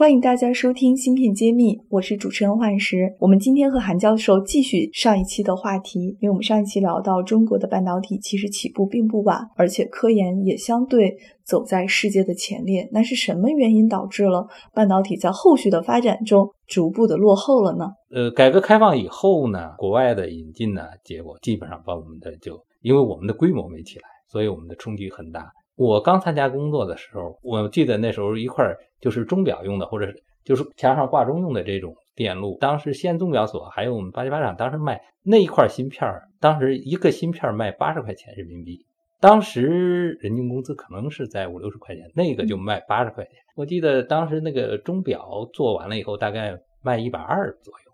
欢迎大家收听《芯片揭秘》，我是主持人幻石。我们今天和韩教授继续上一期的话题，因为我们上一期聊到中国的半导体其实起步并不晚，而且科研也相对走在世界的前列。那是什么原因导致了半导体在后续的发展中逐步的落后了呢？呃，改革开放以后呢，国外的引进呢，结果基本上把我们的就因为我们的规模没起来，所以我们的冲击很大。我刚参加工作的时候，我记得那时候一块就是钟表用的，或者就是墙上挂钟用的这种电路。当时西安钟表所还有我们八七八厂，当时卖那一块芯片，当时一个芯片卖八十块钱人民币。当时人均工资可能是在五六十块钱，那个就卖八十块钱。我记得当时那个钟表做完了以后，大概卖一百二左右。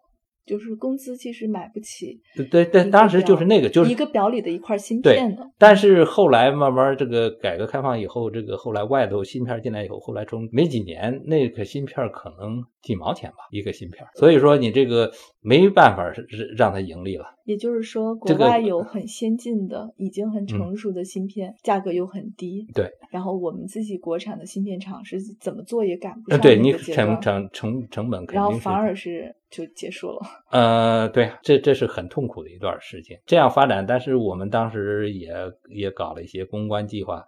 就是工资其实买不起，对对对，当时就是那个，就是一个表里的一块芯片的。但是后来慢慢这个改革开放以后，这个后来外头芯片进来以后，后来从没几年，那个芯片可能几毛钱吧一个芯片，所以说你这个没办法是让它盈利了。也就是说，国外有很先进的、已经很成熟的芯片，价格又很低。对。然后我们自己国产的芯片厂是怎么做也赶不上对你成成成成本，然后反而是就结束了。呃，对，这这是很痛苦的一段事情。这样发展，但是我们当时也也搞了一些公关计划。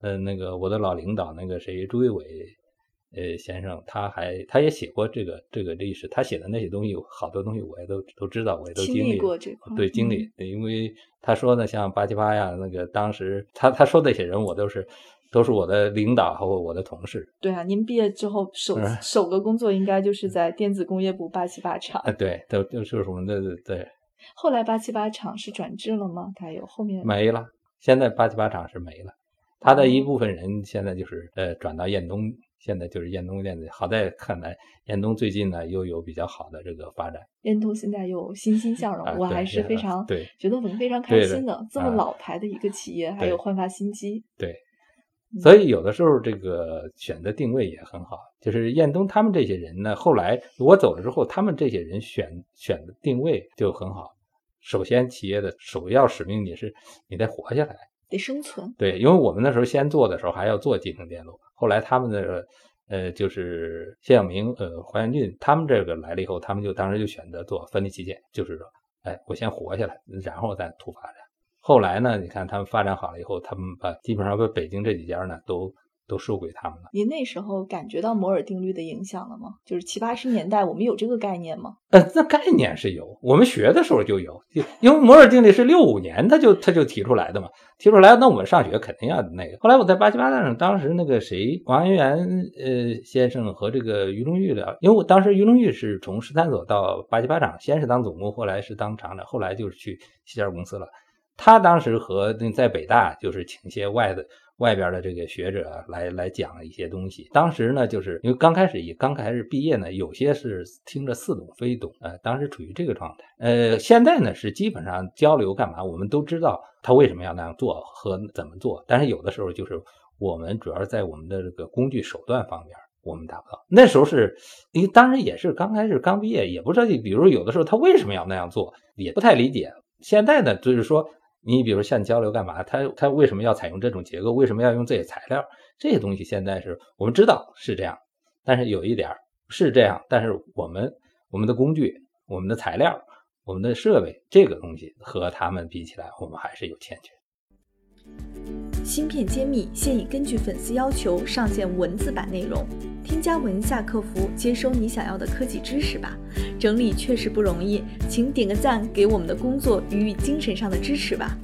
呃，那个我的老领导那个谁朱一伟。呃，先生，他还他也写过这个这个历史，他写的那些东西，好多东西我也都都知道，我也都经历过这个。对，经历，因为他说的像八七八呀，那个当时他他说那些人，我都是都是我的领导和我的同事。对啊，您毕业之后首首个工作应该就 是在电子工业部八七八厂。啊，对，都就是我们的对。后来八七八厂是转制了吗？他有后面没了，现在八七八厂是没了，他的一部分人现在就是呃转到燕东。现在就是燕东电子，好在看来燕东最近呢又有比较好的这个发展。燕东现在又欣欣向荣，我还是非常对，觉得我们非常开心的。这么老牌的一个企业，还有焕发新机。对，所以有的时候这个选择定位也很好。就是燕东他们这些人呢，后来我走了之后，他们这些人选选的定位就很好。首先，企业的首要使命你是你得活下来，得生存。对，因为我们那时候先做的时候还要做集成电路。后来他们的呃，就是谢晓明、呃，黄元俊他们这个来了以后，他们就当时就选择做分离器件，就是说，哎，我先活下来，然后再图发展。后来呢，你看他们发展好了以后，他们把基本上把北京这几家呢都。都输给他们了。您那时候感觉到摩尔定律的影响了吗？就是七八十年代，我们有这个概念吗？呃，那概念是有，我们学的时候就有。因为摩尔定律是六五年他就他就提出来的嘛，提出来，那我们上学肯定要那个。后来我在八七八上，当时那个谁，王安元呃先生和这个于龙玉聊，因为我当时于龙玉是从十三所到八七八厂，先是当总工，后来是当厂长，后来就是去西家公司了。他当时和在北大就是请些外的。外边的这个学者来来讲一些东西，当时呢，就是因为刚开始也刚开始毕业呢，有些是听着似懂非懂，呃，当时处于这个状态。呃，现在呢是基本上交流干嘛，我们都知道他为什么要那样做和怎么做，但是有的时候就是我们主要在我们的这个工具手段方面我们达不到。那时候是因为当然也是刚开始刚毕业，也不知道，比如有的时候他为什么要那样做，也不太理解。现在呢，就是说。你比如像交流干嘛？它它为什么要采用这种结构？为什么要用这些材料？这些东西现在是我们知道是这样，但是有一点是这样，但是我们我们的工具、我们的材料、我们的设备，这个东西和他们比起来，我们还是有欠缺。芯片揭秘现已根据粉丝要求上线文字版内容，添加文下客服接收你想要的科技知识吧。整理确实不容易，请点个赞，给我们的工作予以精神上的支持吧。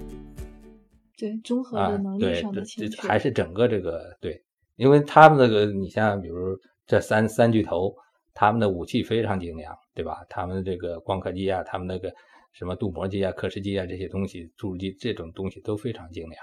对，综合的能力上的欠缺，还是整个这个对，因为他们那个，你像比如这三三巨头，他们的武器非常精良，对吧？他们这个光刻机啊，他们那个什么镀膜机啊、刻蚀机啊这些东西，注入机这种东西都非常精良。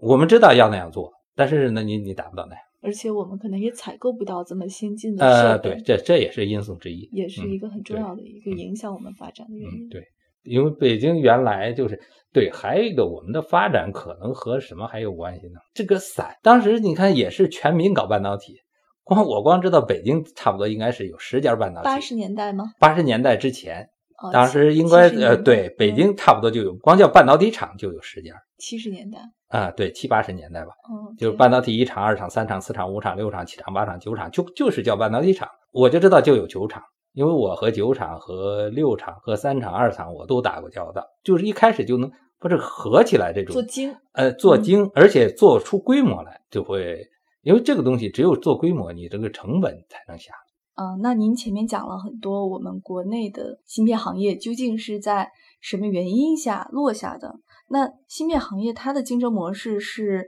我们知道要那样做，但是呢，你你达不到那样，而且我们可能也采购不到这么先进的设备。呃，对，这这也是因素之一，也是一个很重要的一个影响我们发展的原因。对，因为北京原来就是对，还有一个我们的发展可能和什么还有关系呢？这个散，当时你看也是全民搞半导体，光我光知道北京差不多应该是有十家半导体。八十年代吗？八十年代之前，哦当时应该70年代呃对，北京差不多就有，光叫半导体厂就有十家七十年代，啊，对，七八十年代吧，嗯，对就是半导体一厂、二厂、三厂、四厂、五厂、六厂、七厂、八厂、九厂，就就是叫半导体厂。我就知道就有九厂，因为我和九厂、和六厂、和三厂、二厂我都打过交道，就是一开始就能不是合起来这种做精，呃做嗯精，而且做出规模来，就会因为这个东西只有做规模，你这个成本才能下。嗯，那您前面讲了很多我们国内的芯片行业究竟是在什么原因下落下的？那芯片行业它的竞争模式是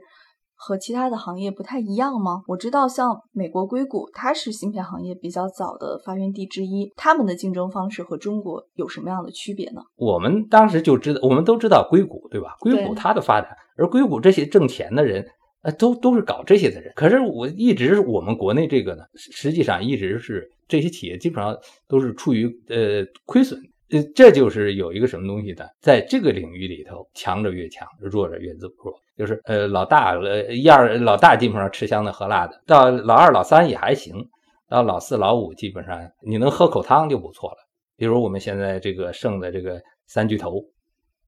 和其他的行业不太一样吗？我知道像美国硅谷，它是芯片行业比较早的发源地之一，他们的竞争方式和中国有什么样的区别呢？我们当时就知道，我们都知道硅谷，对吧？硅谷它的发展，而硅谷这些挣钱的人，呃，都都是搞这些的人。可是我一直我们国内这个呢，实实际上一直是这些企业基本上都是处于呃亏损。呃，这就是有一个什么东西呢？在这个领域里头，强者越强，弱者越自弱。就是呃，老大呃一二老大基本上吃香的喝辣的，到老二老三也还行，到老四老五基本上你能喝口汤就不错了。比如我们现在这个剩的这个三巨头，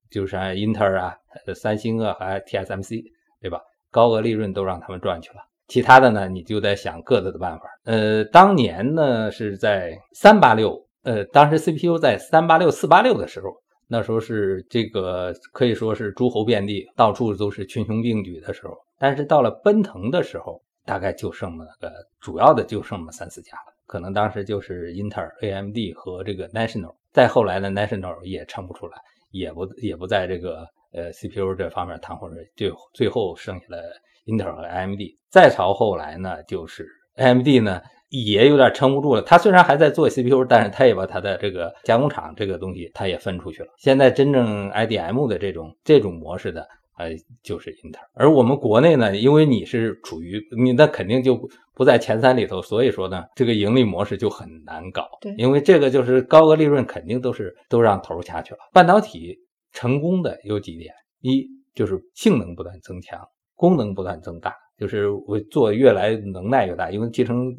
就是啊英特尔啊、三星啊，还 TSMC，对吧？高额利润都让他们赚去了。其他的呢，你就在想各自的办法。呃，当年呢是在三八六，呃，当时 CPU 在三八六、四八六的时候，那时候是这个可以说是诸侯遍地，到处都是群雄并举的时候。但是到了奔腾的时候，大概就剩那个主要的就剩了三四家了。可能当时就是英特尔、AMD 和这个 National，再后来呢，National 也撑不出来，也不也不在这个呃 CPU 这方面谈或者，就最后剩下了英特尔和 AMD。再朝后来呢，就是 AMD 呢也有点撑不住了。它虽然还在做 CPU，但是它也把它的这个加工厂这个东西它也分出去了。现在真正 IDM 的这种这种模式的。呃，就是英特尔，而我们国内呢，因为你是处于你那肯定就不在前三里头，所以说呢，这个盈利模式就很难搞。对因为这个就是高额利润，肯定都是都让头下去了。半导体成功的有几点，一就是性能不断增强，功能不断增大，就是我做越来能耐越大，因为集成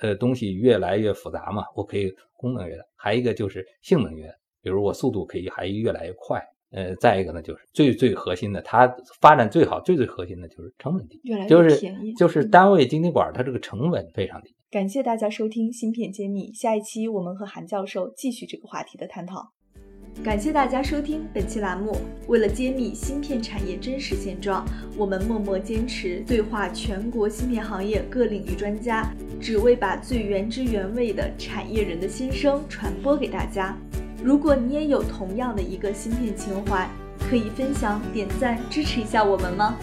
呃东西越来越复杂嘛，我可以功能越大。还一个就是性能越大，比如我速度可以还越来越快。呃，再一个呢，就是最最核心的，它发展最好、最最核心的就是成本低，越来越就是便宜就是嗯单位晶体管它这个成本非常低。感谢大家收听《芯片揭秘》，下一期我们和韩教授继续这个话题的探讨。感谢大家收听本期栏目。为了揭秘芯片产业真实现状，我们默默坚持对话全国芯片行业各领域专家，只为把最原汁原味的产业人的心声传播给大家。如果你也有同样的一个芯片情怀，可以分享、点赞支持一下我们吗？